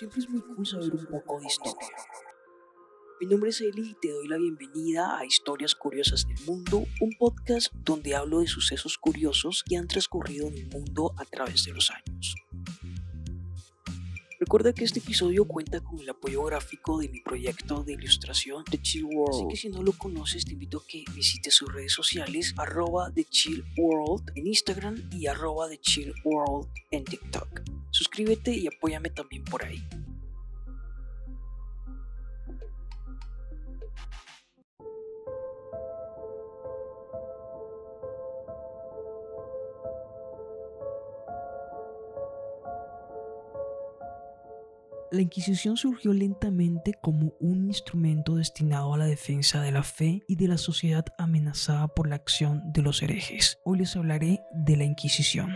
Siempre es muy cool saber un poco de historia. Mi nombre es Eli y te doy la bienvenida a Historias Curiosas del Mundo, un podcast donde hablo de sucesos curiosos que han transcurrido en el mundo a través de los años. Recuerda que este episodio cuenta con el apoyo gráfico de mi proyecto de ilustración The Chill World. Así que si no lo conoces, te invito a que visites sus redes sociales, arroba The Chill World en Instagram y arroba The Chill World en TikTok. Suscríbete y apóyame también por ahí. La Inquisición surgió lentamente como un instrumento destinado a la defensa de la fe y de la sociedad amenazada por la acción de los herejes. Hoy les hablaré de la Inquisición.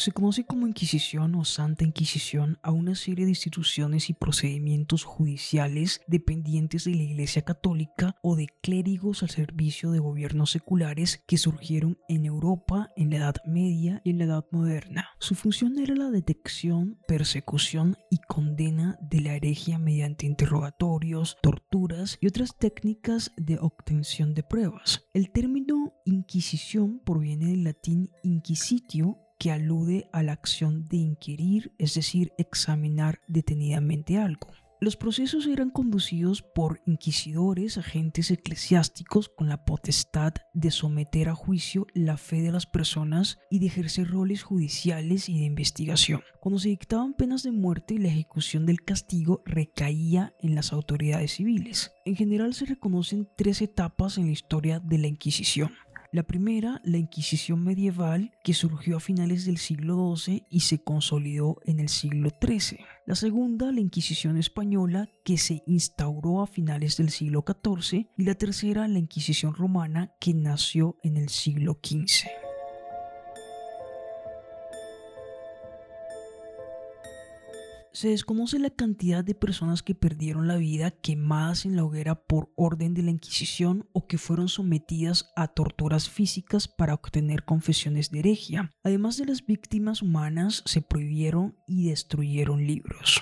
Se conoce como Inquisición o Santa Inquisición a una serie de instituciones y procedimientos judiciales dependientes de la Iglesia Católica o de clérigos al servicio de gobiernos seculares que surgieron en Europa en la Edad Media y en la Edad Moderna. Su función era la detección, persecución y condena de la herejía mediante interrogatorios, torturas y otras técnicas de obtención de pruebas. El término Inquisición proviene del latín inquisitio que alude a la acción de inquirir, es decir, examinar detenidamente algo. Los procesos eran conducidos por inquisidores, agentes eclesiásticos con la potestad de someter a juicio la fe de las personas y de ejercer roles judiciales y de investigación. Cuando se dictaban penas de muerte, la ejecución del castigo recaía en las autoridades civiles. En general se reconocen tres etapas en la historia de la Inquisición. La primera, la Inquisición medieval, que surgió a finales del siglo XII y se consolidó en el siglo XIII. La segunda, la Inquisición española, que se instauró a finales del siglo XIV. Y la tercera, la Inquisición romana, que nació en el siglo XV. Se desconoce la cantidad de personas que perdieron la vida quemadas en la hoguera por orden de la Inquisición o que fueron sometidas a torturas físicas para obtener confesiones de herejía. Además de las víctimas humanas, se prohibieron y destruyeron libros.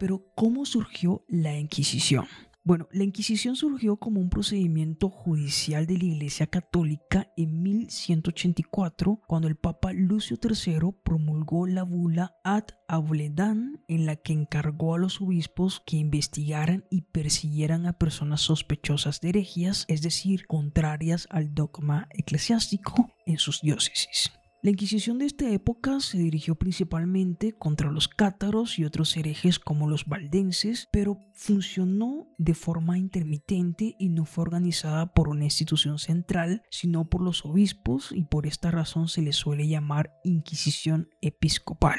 Pero, ¿cómo surgió la Inquisición? Bueno, la Inquisición surgió como un procedimiento judicial de la Iglesia Católica en 1184, cuando el Papa Lucio III promulgó la bula Ad Auledan, en la que encargó a los obispos que investigaran y persiguieran a personas sospechosas de herejías, es decir, contrarias al dogma eclesiástico en sus diócesis. La Inquisición de esta época se dirigió principalmente contra los cátaros y otros herejes como los valdenses, pero funcionó de forma intermitente y no fue organizada por una institución central, sino por los obispos y por esta razón se le suele llamar Inquisición episcopal.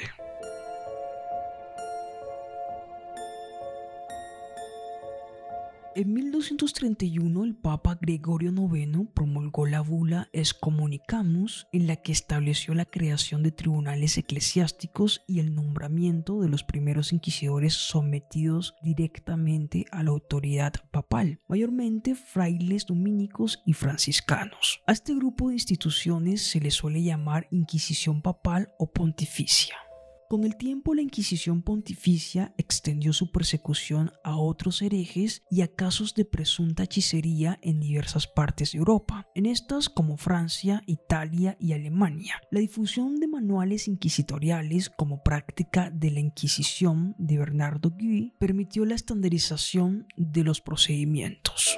En 1231 el Papa Gregorio IX promulgó la bula Excommunicamus en la que estableció la creación de tribunales eclesiásticos y el nombramiento de los primeros inquisidores sometidos directamente a la autoridad papal, mayormente frailes dominicos y franciscanos. A este grupo de instituciones se le suele llamar Inquisición papal o pontificia. Con el tiempo la Inquisición pontificia extendió su persecución a otros herejes y a casos de presunta hechicería en diversas partes de Europa, en estas como Francia, Italia y Alemania. La difusión de manuales inquisitoriales como práctica de la Inquisición de Bernardo Guy permitió la estandarización de los procedimientos.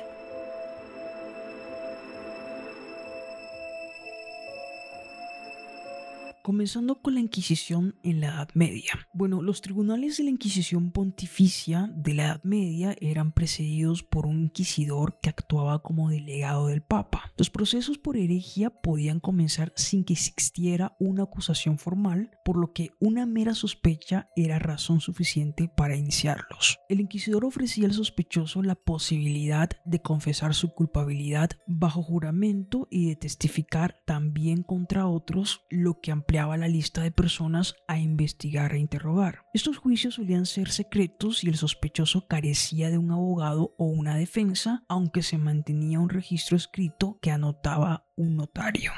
Comenzando con la Inquisición en la Edad Media. Bueno, los tribunales de la Inquisición pontificia de la Edad Media eran precedidos por un inquisidor que actuaba como delegado del Papa. Los procesos por herejía podían comenzar sin que existiera una acusación formal, por lo que una mera sospecha era razón suficiente para iniciarlos. El inquisidor ofrecía al sospechoso la posibilidad de confesar su culpabilidad bajo juramento y de testificar también contra otros, lo que ampliaba la lista de personas a investigar e interrogar. Estos juicios solían ser secretos y el sospechoso carecía de un abogado o una defensa, aunque se mantenía un registro escrito que anotaba un notario.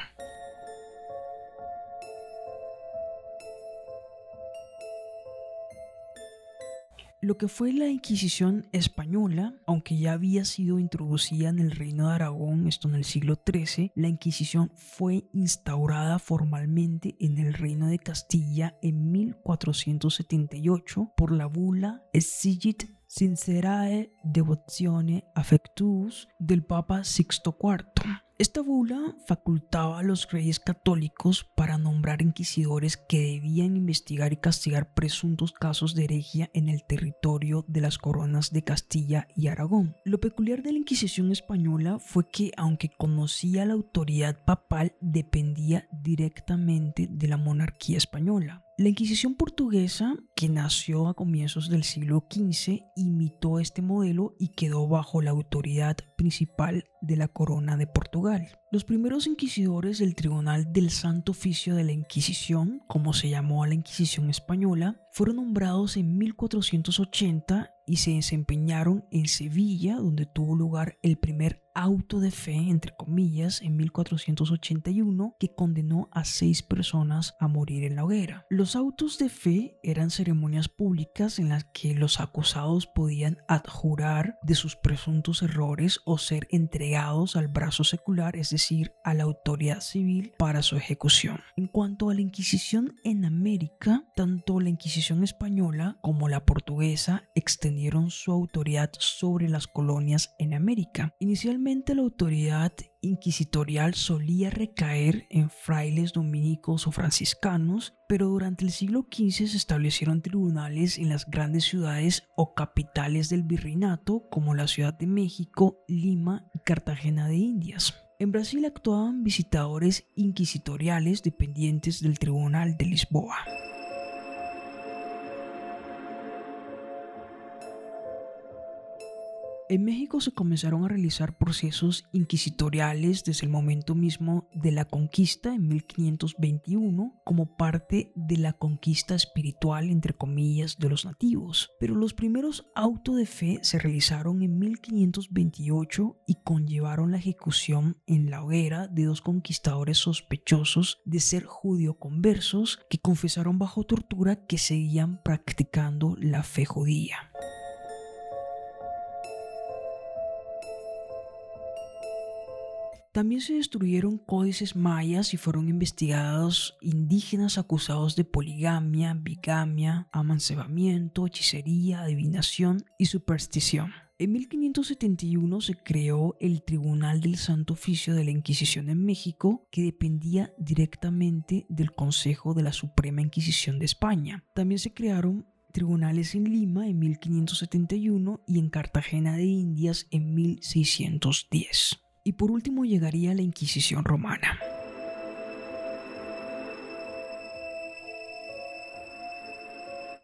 Lo que fue la Inquisición española, aunque ya había sido introducida en el Reino de Aragón, esto en el siglo XIII, la Inquisición fue instaurada formalmente en el Reino de Castilla en 1478 por la bula Exigit Sincerae Devotione Affectus del Papa Sixto IV. Esta bula facultaba a los reyes católicos para nombrar inquisidores que debían investigar y castigar presuntos casos de herejía en el territorio de las coronas de Castilla y Aragón. Lo peculiar de la Inquisición española fue que, aunque conocía la autoridad papal, dependía directamente de la monarquía española. La Inquisición portuguesa, que nació a comienzos del siglo XV, imitó este modelo y quedó bajo la autoridad principal de la corona de Portugal. Los primeros inquisidores del Tribunal del Santo Oficio de la Inquisición, como se llamó a la Inquisición española, fueron nombrados en 1480 y se desempeñaron en Sevilla, donde tuvo lugar el primer auto de fe, entre comillas, en 1481, que condenó a seis personas a morir en la hoguera. Los autos de fe eran ceremonias públicas en las que los acusados podían adjurar de sus presuntos errores o ser entregados al brazo secular, es decir, a la autoridad civil para su ejecución. En cuanto a la Inquisición en América, tanto la Inquisición española como la portuguesa extendieron su autoridad sobre las colonias en América. Inicialmente la autoridad inquisitorial solía recaer en frailes dominicos o franciscanos, pero durante el siglo XV se establecieron tribunales en las grandes ciudades o capitales del virreinato como la Ciudad de México, Lima y Cartagena de Indias. En Brasil actuaban visitadores inquisitoriales dependientes del Tribunal de Lisboa. En México se comenzaron a realizar procesos inquisitoriales desde el momento mismo de la conquista en 1521 como parte de la conquista espiritual entre comillas de los nativos. Pero los primeros autos de fe se realizaron en 1528 y conllevaron la ejecución en la hoguera de dos conquistadores sospechosos de ser judío-conversos que confesaron bajo tortura que seguían practicando la fe judía. También se destruyeron códices mayas y fueron investigados indígenas acusados de poligamia, bigamia, amancebamiento, hechicería, adivinación y superstición. En 1571 se creó el Tribunal del Santo Oficio de la Inquisición en México, que dependía directamente del Consejo de la Suprema Inquisición de España. También se crearon tribunales en Lima en 1571 y en Cartagena de Indias en 1610. Y por último llegaría la Inquisición romana.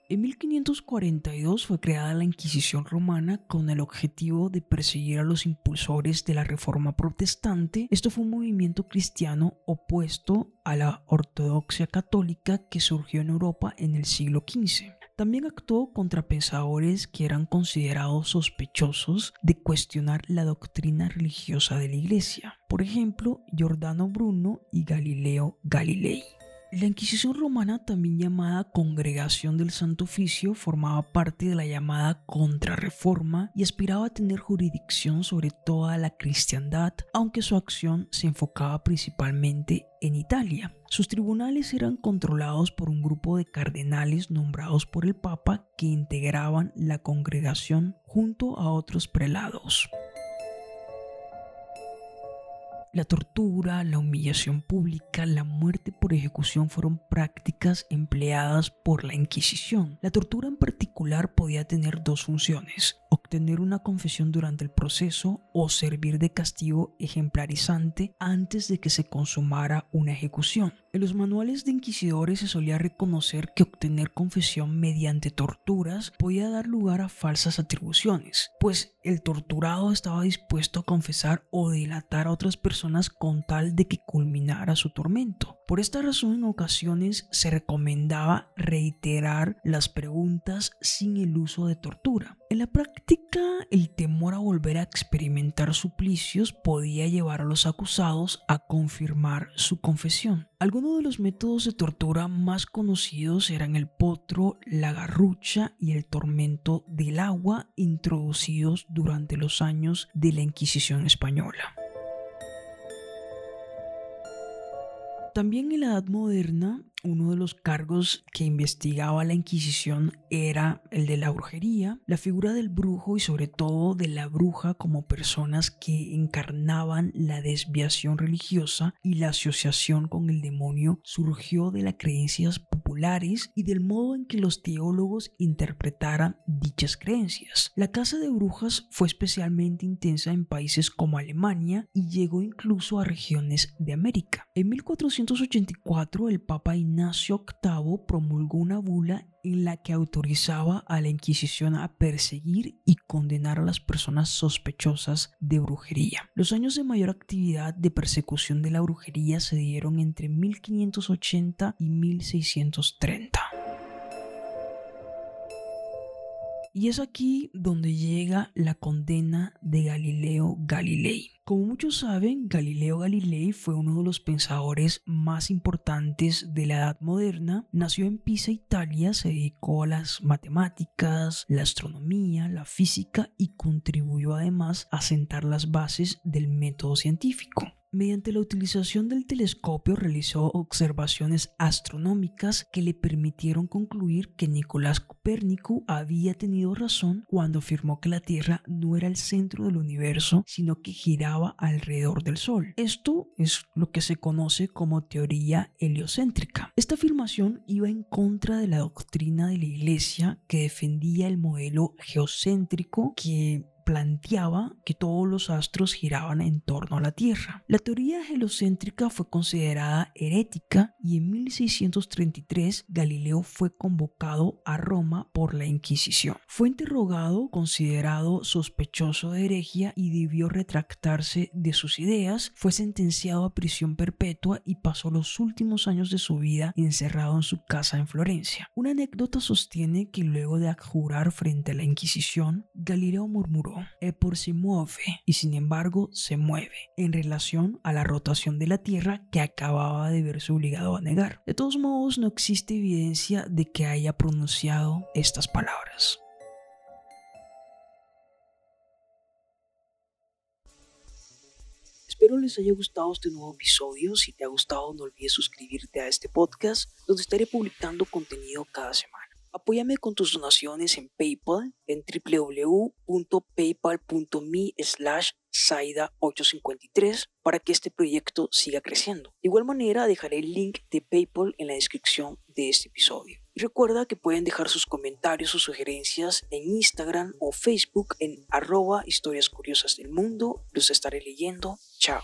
En 1542 fue creada la Inquisición romana con el objetivo de perseguir a los impulsores de la Reforma protestante. Esto fue un movimiento cristiano opuesto a la ortodoxia católica que surgió en Europa en el siglo XV. También actuó contra pensadores que eran considerados sospechosos de cuestionar la doctrina religiosa de la Iglesia, por ejemplo, Giordano Bruno y Galileo Galilei. La Inquisición romana, también llamada Congregación del Santo Oficio, formaba parte de la llamada Contrarreforma y aspiraba a tener jurisdicción sobre toda la cristiandad, aunque su acción se enfocaba principalmente en Italia. Sus tribunales eran controlados por un grupo de cardenales nombrados por el Papa que integraban la congregación junto a otros prelados. La tortura, la humillación pública, la muerte por ejecución fueron prácticas empleadas por la Inquisición. La tortura en particular podía tener dos funciones, obtener una confesión durante el proceso o servir de castigo ejemplarizante antes de que se consumara una ejecución. En los manuales de inquisidores se solía reconocer que obtener confesión mediante torturas podía dar lugar a falsas atribuciones, pues el torturado estaba dispuesto a confesar o delatar a otras personas con tal de que culminara su tormento. Por esta razón en ocasiones se recomendaba reiterar las preguntas sin el uso de tortura. En la práctica, el temor a volver a experimentar suplicios podía llevar a los acusados a confirmar su confesión. Algunos de los métodos de tortura más conocidos eran el potro, la garrucha y el tormento del agua introducidos durante los años de la Inquisición española. También en la Edad Moderna uno de los cargos que investigaba la Inquisición era el de la brujería, la figura del brujo y sobre todo de la bruja como personas que encarnaban la desviación religiosa y la asociación con el demonio surgió de las creencias populares y del modo en que los teólogos interpretaran dichas creencias. La caza de brujas fue especialmente intensa en países como Alemania y llegó incluso a regiones de América. En 1484 el Papa Ignacio VIII promulgó una bula en la que autorizaba a la Inquisición a perseguir y condenar a las personas sospechosas de brujería. Los años de mayor actividad de persecución de la brujería se dieron entre 1580 y 1630. Y es aquí donde llega la condena de Galileo Galilei. Como muchos saben, Galileo Galilei fue uno de los pensadores más importantes de la Edad Moderna. Nació en Pisa, Italia, se dedicó a las matemáticas, la astronomía, la física y contribuyó además a sentar las bases del método científico. Mediante la utilización del telescopio realizó observaciones astronómicas que le permitieron concluir que Nicolás Copérnico había tenido razón cuando afirmó que la Tierra no era el centro del universo, sino que giraba alrededor del Sol. Esto es lo que se conoce como teoría heliocéntrica. Esta afirmación iba en contra de la doctrina de la Iglesia que defendía el modelo geocéntrico que planteaba que todos los astros giraban en torno a la Tierra. La teoría helocéntrica fue considerada herética y en 1633 Galileo fue convocado a Roma por la Inquisición. Fue interrogado, considerado sospechoso de herejía y debió retractarse de sus ideas. Fue sentenciado a prisión perpetua y pasó los últimos años de su vida encerrado en su casa en Florencia. Una anécdota sostiene que luego de abjurar frente a la Inquisición, Galileo murmuró es por si mueve y sin embargo se mueve en relación a la rotación de la Tierra que acababa de verse obligado a negar. De todos modos, no existe evidencia de que haya pronunciado estas palabras. Espero les haya gustado este nuevo episodio. Si te ha gustado, no olvides suscribirte a este podcast, donde estaré publicando contenido cada semana. Apóyame con tus donaciones en PayPal en www.paypal.me slash Saida853 para que este proyecto siga creciendo. De igual manera dejaré el link de PayPal en la descripción de este episodio. Y recuerda que pueden dejar sus comentarios o sugerencias en Instagram o Facebook en arroba historias curiosas del mundo. Los estaré leyendo. Chao.